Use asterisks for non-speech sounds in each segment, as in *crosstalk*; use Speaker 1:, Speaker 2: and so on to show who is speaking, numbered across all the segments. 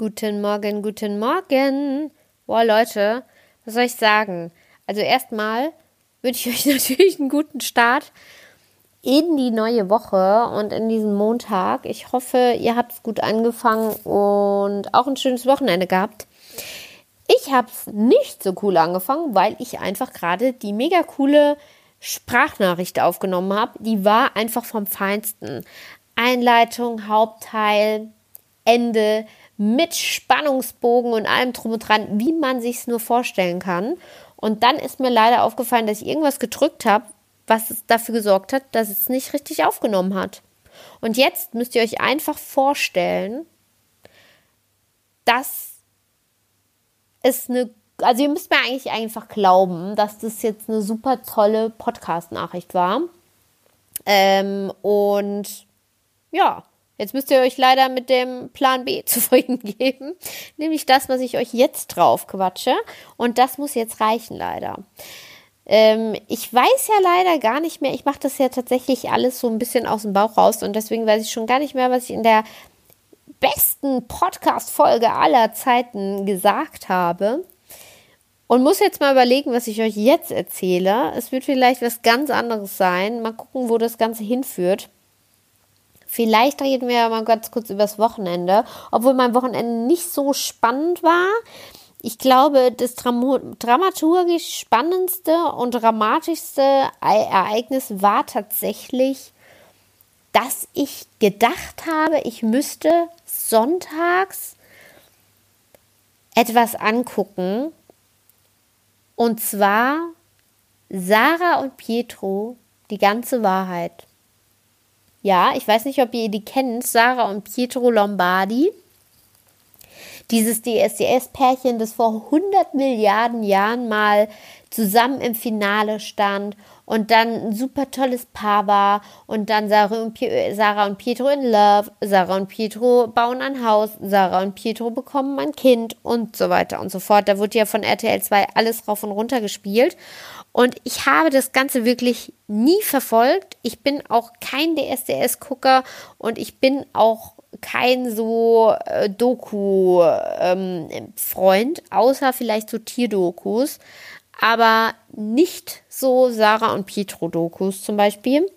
Speaker 1: Guten Morgen, guten Morgen. Boah, Leute, was soll ich sagen? Also erstmal wünsche ich euch *laughs* natürlich einen guten Start in die neue Woche und in diesen Montag. Ich hoffe, ihr habt es gut angefangen und auch ein schönes Wochenende gehabt. Ich habe es nicht so cool angefangen, weil ich einfach gerade die mega coole Sprachnachricht aufgenommen habe. Die war einfach vom Feinsten. Einleitung, Hauptteil, Ende mit Spannungsbogen und allem drum und dran, wie man sich es nur vorstellen kann. Und dann ist mir leider aufgefallen, dass ich irgendwas gedrückt habe, was dafür gesorgt hat, dass es nicht richtig aufgenommen hat. Und jetzt müsst ihr euch einfach vorstellen, dass es eine, also ihr müsst mir eigentlich einfach glauben, dass das jetzt eine super tolle Podcast-Nachricht war. Ähm, und ja, Jetzt müsst ihr euch leider mit dem Plan B *laughs* zufrieden geben, nämlich das, was ich euch jetzt drauf quatsche. Und das muss jetzt reichen, leider. Ähm, ich weiß ja leider gar nicht mehr, ich mache das ja tatsächlich alles so ein bisschen aus dem Bauch raus und deswegen weiß ich schon gar nicht mehr, was ich in der besten Podcast-Folge aller Zeiten gesagt habe. Und muss jetzt mal überlegen, was ich euch jetzt erzähle. Es wird vielleicht was ganz anderes sein. Mal gucken, wo das Ganze hinführt. Vielleicht reden wir mal ganz kurz über das Wochenende, obwohl mein Wochenende nicht so spannend war. Ich glaube, das Dram dramaturgisch spannendste und dramatischste Ereignis war tatsächlich, dass ich gedacht habe, ich müsste sonntags etwas angucken. Und zwar Sarah und Pietro, die ganze Wahrheit. Ja, ich weiß nicht, ob ihr die kennt, Sarah und Pietro Lombardi. Dieses DSDS-Pärchen, das vor 100 Milliarden Jahren mal zusammen im Finale stand und dann ein super tolles Paar war und dann Sarah und, Sarah und Pietro in Love, Sarah und Pietro bauen ein Haus, Sarah und Pietro bekommen ein Kind und so weiter und so fort. Da wurde ja von RTL 2 alles rauf und runter gespielt. Und ich habe das Ganze wirklich nie verfolgt. Ich bin auch kein DSDS-Gucker und ich bin auch kein so äh, Doku-Freund, ähm, außer vielleicht so Tierdokus, aber nicht so Sarah und Pietro-Dokus zum Beispiel.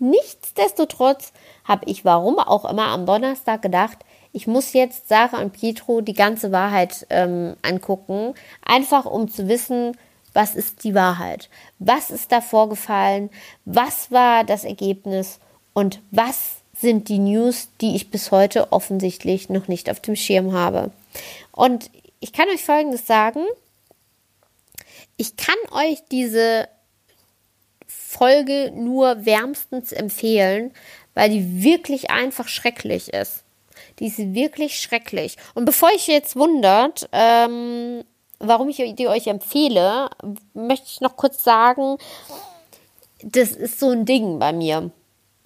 Speaker 1: Nichtsdestotrotz habe ich, warum auch immer, am Donnerstag gedacht, ich muss jetzt Sarah und Pietro die ganze Wahrheit ähm, angucken, einfach um zu wissen, was ist die Wahrheit? Was ist da vorgefallen? Was war das Ergebnis? Und was sind die News, die ich bis heute offensichtlich noch nicht auf dem Schirm habe? Und ich kann euch Folgendes sagen. Ich kann euch diese Folge nur wärmstens empfehlen, weil die wirklich einfach schrecklich ist. Die ist wirklich schrecklich. Und bevor ich jetzt wundert, ähm, warum ich die euch empfehle, möchte ich noch kurz sagen, das ist so ein Ding bei mir.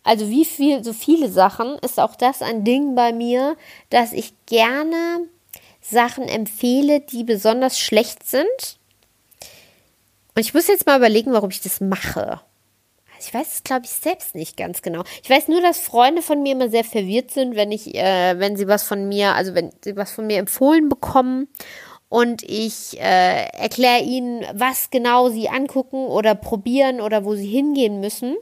Speaker 1: Also wie viel, so viele Sachen ist auch das ein Ding bei mir, dass ich gerne Sachen empfehle, die besonders schlecht sind. Und ich muss jetzt mal überlegen, warum ich das mache. Also ich weiß es, glaube ich, selbst nicht ganz genau. Ich weiß nur, dass Freunde von mir immer sehr verwirrt sind, wenn ich, äh, wenn sie was von mir, also wenn sie was von mir empfohlen bekommen und ich äh, erkläre ihnen, was genau sie angucken oder probieren oder wo sie hingehen müssen.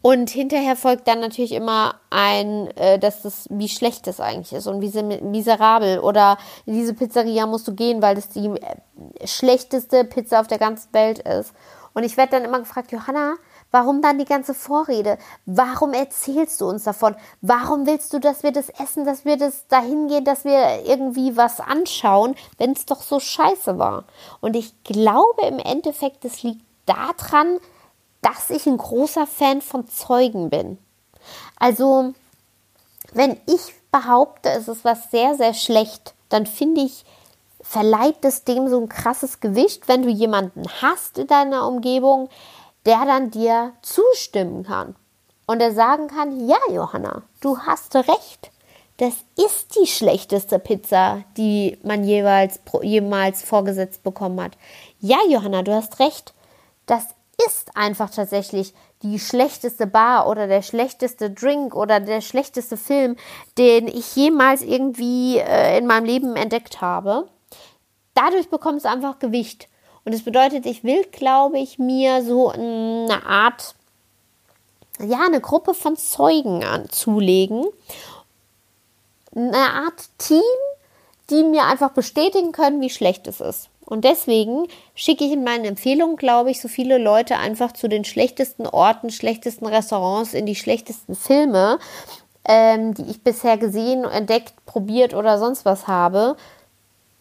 Speaker 1: Und hinterher folgt dann natürlich immer ein, äh, dass das, wie schlecht das eigentlich ist und wie miserabel. Oder in diese Pizzeria musst du gehen, weil das die äh, schlechteste Pizza auf der ganzen Welt ist. Und ich werde dann immer gefragt, Johanna, Warum dann die ganze Vorrede? Warum erzählst du uns davon? Warum willst du, dass wir das essen, dass wir das dahin gehen, dass wir irgendwie was anschauen, wenn es doch so scheiße war? Und ich glaube im Endeffekt, es liegt daran, dass ich ein großer Fan von Zeugen bin. Also, wenn ich behaupte, es ist was sehr, sehr schlecht, dann finde ich, verleiht es dem so ein krasses Gewicht, wenn du jemanden hast in deiner Umgebung, der dann dir zustimmen kann und der sagen kann, ja, Johanna, du hast recht. Das ist die schlechteste Pizza, die man jeweils jemals vorgesetzt bekommen hat. Ja, Johanna, du hast recht. Das ist einfach tatsächlich die schlechteste Bar oder der schlechteste Drink oder der schlechteste Film, den ich jemals irgendwie äh, in meinem Leben entdeckt habe. Dadurch bekommt es einfach Gewicht. Und das bedeutet, ich will, glaube ich, mir so eine Art, ja, eine Gruppe von Zeugen anzulegen. Eine Art Team, die mir einfach bestätigen können, wie schlecht es ist. Und deswegen schicke ich in meinen Empfehlungen, glaube ich, so viele Leute einfach zu den schlechtesten Orten, schlechtesten Restaurants, in die schlechtesten Filme, ähm, die ich bisher gesehen, entdeckt, probiert oder sonst was habe,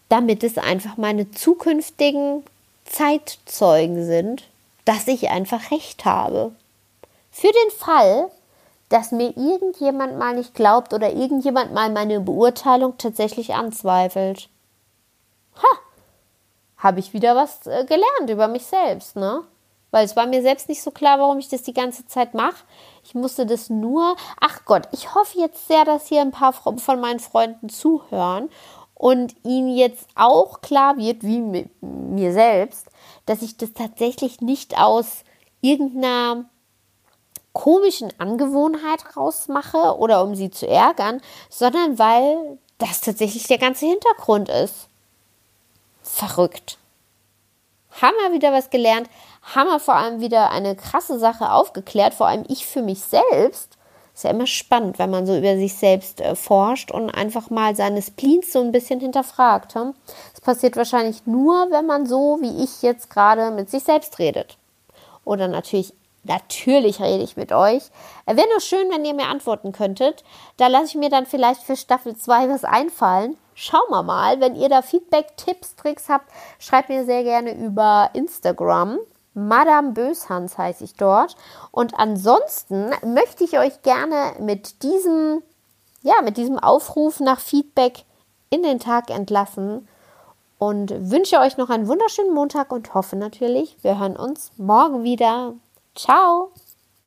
Speaker 1: damit es einfach meine zukünftigen Zeitzeugen sind, dass ich einfach recht habe. Für den Fall, dass mir irgendjemand mal nicht glaubt oder irgendjemand mal meine Beurteilung tatsächlich anzweifelt. Ha! Habe ich wieder was äh, gelernt über mich selbst, ne? Weil es war mir selbst nicht so klar, warum ich das die ganze Zeit mache. Ich musste das nur. Ach Gott, ich hoffe jetzt sehr, dass hier ein paar von meinen Freunden zuhören und ihnen jetzt auch klar wird, wie mir selbst, dass ich das tatsächlich nicht aus irgendeiner komischen Angewohnheit rausmache oder um sie zu ärgern, sondern weil das tatsächlich der ganze Hintergrund ist. Verrückt. Haben wir wieder was gelernt, haben wir vor allem wieder eine krasse Sache aufgeklärt, vor allem ich für mich selbst. Ist ja immer spannend, wenn man so über sich selbst äh, forscht und einfach mal seine Spleens so ein bisschen hinterfragt. Hm? Das passiert wahrscheinlich nur, wenn man so wie ich jetzt gerade mit sich selbst redet. Oder natürlich Natürlich rede ich mit euch. Wäre nur schön, wenn ihr mir antworten könntet. Da lasse ich mir dann vielleicht für Staffel 2 was einfallen. Schauen wir mal. Wenn ihr da Feedback, Tipps, Tricks habt, schreibt mir sehr gerne über Instagram. Madame Böshans heiße ich dort. Und ansonsten möchte ich euch gerne mit diesem, ja, mit diesem Aufruf nach Feedback in den Tag entlassen und wünsche euch noch einen wunderschönen Montag und hoffe natürlich, wir hören uns morgen wieder. Ciao!